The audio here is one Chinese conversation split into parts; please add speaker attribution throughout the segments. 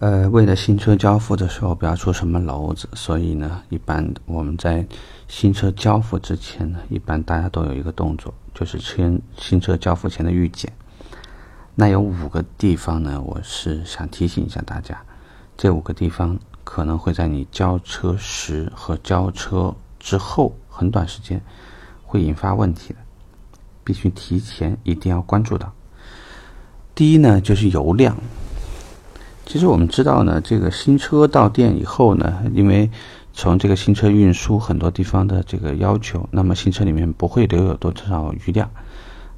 Speaker 1: 呃，为了新车交付的时候不要出什么篓子，所以呢，一般我们在新车交付之前呢，一般大家都有一个动作，就是签新车交付前的预检。那有五个地方呢，我是想提醒一下大家，这五个地方可能会在你交车时和交车之后很短时间会引发问题的，必须提前一定要关注到。第一呢，就是油量。其实我们知道呢，这个新车到店以后呢，因为从这个新车运输很多地方的这个要求，那么新车里面不会留有多少余量。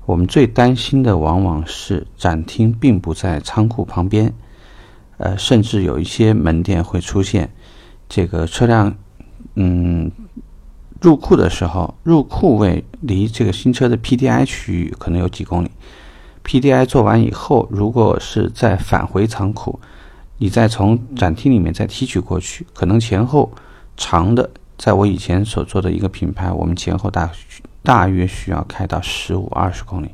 Speaker 1: 我们最担心的往往是展厅并不在仓库旁边，呃，甚至有一些门店会出现这个车辆，嗯，入库的时候，入库位离这个新车的 PDI 区域可能有几公里，PDI 做完以后，如果是在返回仓库。你再从展厅里面再提取过去，可能前后长的，在我以前所做的一个品牌，我们前后大大约需要开到十五二十公里，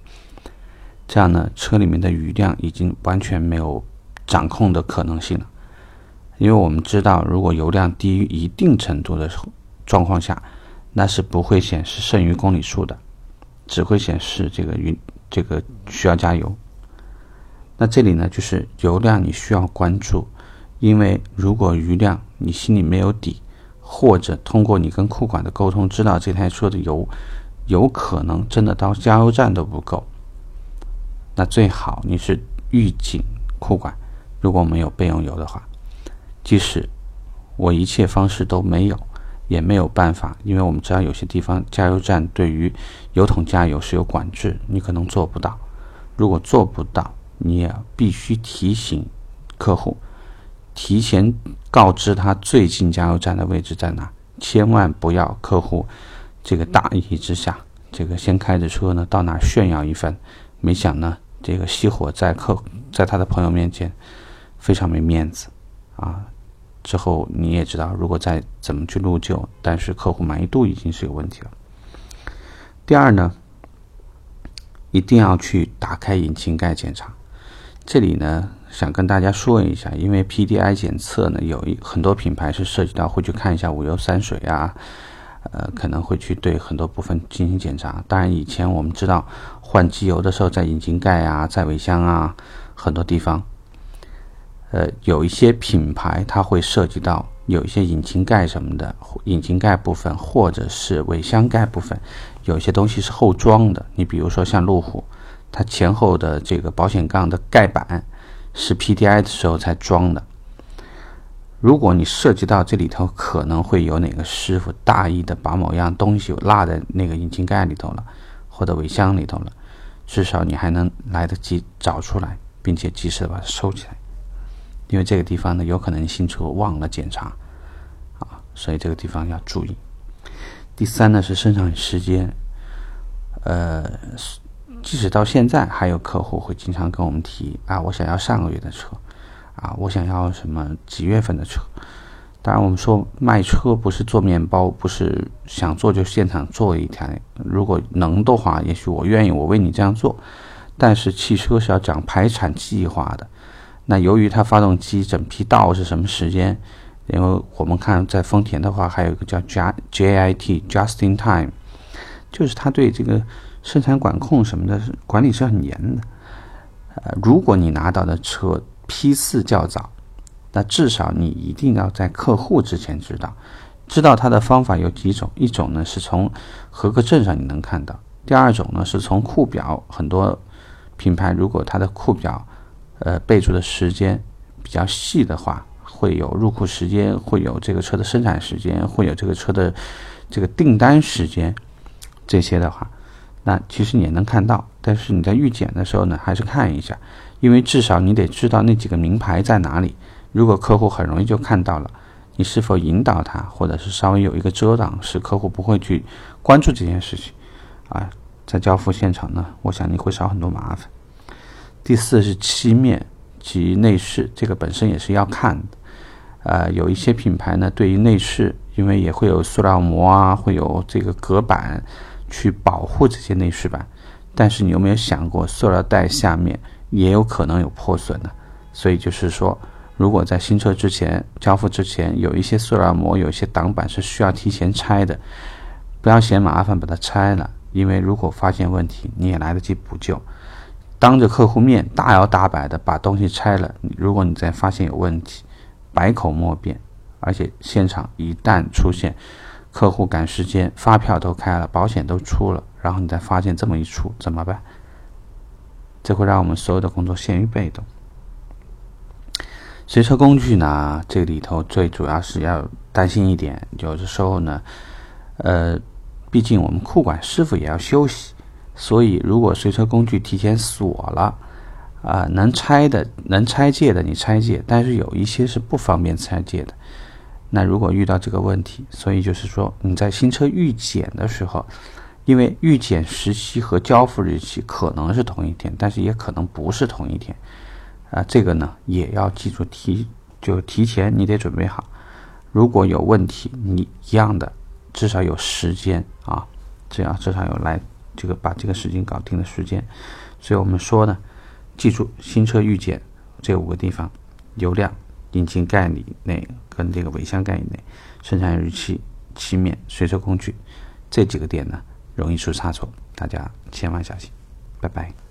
Speaker 1: 这样呢，车里面的余量已经完全没有掌控的可能性了。因为我们知道，如果油量低于一定程度的状况下，那是不会显示剩余公里数的，只会显示这个余这个需要加油。那这里呢，就是油量你需要关注，因为如果余量你心里没有底，或者通过你跟库管的沟通知道这台车的油有可能真的到加油站都不够，那最好你是预警库管，如果没有备用油的话，即使我一切方式都没有，也没有办法，因为我们知道有些地方加油站对于油桶加油是有管制，你可能做不到，如果做不到。你也必须提醒客户，提前告知他最近加油站的位置在哪，千万不要客户这个大意之下，这个先开着车呢到哪炫耀一番，没想呢这个熄火在客在他的朋友面前非常没面子啊。之后你也知道，如果再怎么去录旧，但是客户满意度已经是有问题了。第二呢，一定要去打开引擎盖检查。这里呢，想跟大家说一下，因为 PDI 检测呢，有一很多品牌是涉及到会去看一下五油三水啊，呃，可能会去对很多部分进行检查。当然，以前我们知道换机油的时候，在引擎盖啊，在尾箱啊，很多地方，呃，有一些品牌它会涉及到有一些引擎盖什么的，引擎盖部分或者是尾箱盖部分，有些东西是后装的。你比如说像路虎。它前后的这个保险杠的盖板是 PDI 的时候才装的。如果你涉及到这里头可能会有哪个师傅大意的把某样东西落在那个引擎盖里头了，或者尾箱里头了，至少你还能来得及找出来，并且及时的把它收起来。因为这个地方呢，有可能新车忘了检查啊，所以这个地方要注意。第三呢是生产时间，呃。即使到现在，还有客户会经常跟我们提啊，我想要上个月的车，啊，我想要什么几月份的车。当然，我们说卖车不是做面包，不是想做就现场做一台。如果能的话，也许我愿意，我为你这样做。但是汽车是要讲排产计划的。那由于它发动机整批到是什么时间？因为我们看在丰田的话，还有一个叫 J J I T Just in Time，就是它对这个。生产管控什么的，管理是很严的。呃，如果你拿到的车批次较早，那至少你一定要在客户之前知道。知道它的方法有几种，一种呢是从合格证上你能看到，第二种呢是从库表。很多品牌如果它的库表，呃，备注的时间比较细的话，会有入库时间，会有这个车的生产时间，会有这个车的这个订单时间，这些的话。那其实你也能看到，但是你在预检的时候呢，还是看一下，因为至少你得知道那几个名牌在哪里。如果客户很容易就看到了，你是否引导他，或者是稍微有一个遮挡，使客户不会去关注这件事情，啊，在交付现场呢，我想你会少很多麻烦。第四是漆面及内饰，这个本身也是要看的，呃，有一些品牌呢，对于内饰，因为也会有塑料膜啊，会有这个隔板。去保护这些内饰板，但是你有没有想过，塑料袋下面也有可能有破损呢？所以就是说，如果在新车之前交付之前有一些塑料膜、有一些挡板是需要提前拆的，不要嫌麻烦把它拆了，因为如果发现问题，你也来得及补救。当着客户面大摇大摆的把东西拆了，如果你再发现有问题，百口莫辩。而且现场一旦出现客户赶时间，发票都开了，保险都出了，然后你再发现这么一出，怎么办？这会让我们所有的工作陷于被动。随车工具呢，这里头最主要是要担心一点，有的时候呢，呃，毕竟我们库管师傅也要休息，所以如果随车工具提前锁了，啊，能拆的、能拆借的你拆借，但是有一些是不方便拆借的。那如果遇到这个问题，所以就是说你在新车预检的时候，因为预检时期和交付日期可能是同一天，但是也可能不是同一天。啊，这个呢也要记住提，就提前你得准备好。如果有问题，你一样的至少有时间啊，这样至少有来这个把这个事情搞定的时间。所以我们说呢，记住新车预检这五个地方：油量、引擎盖里内跟这个尾箱盖以内、生产日期、漆面、随车工具这几个点呢，容易出差错，大家千万小心。拜拜。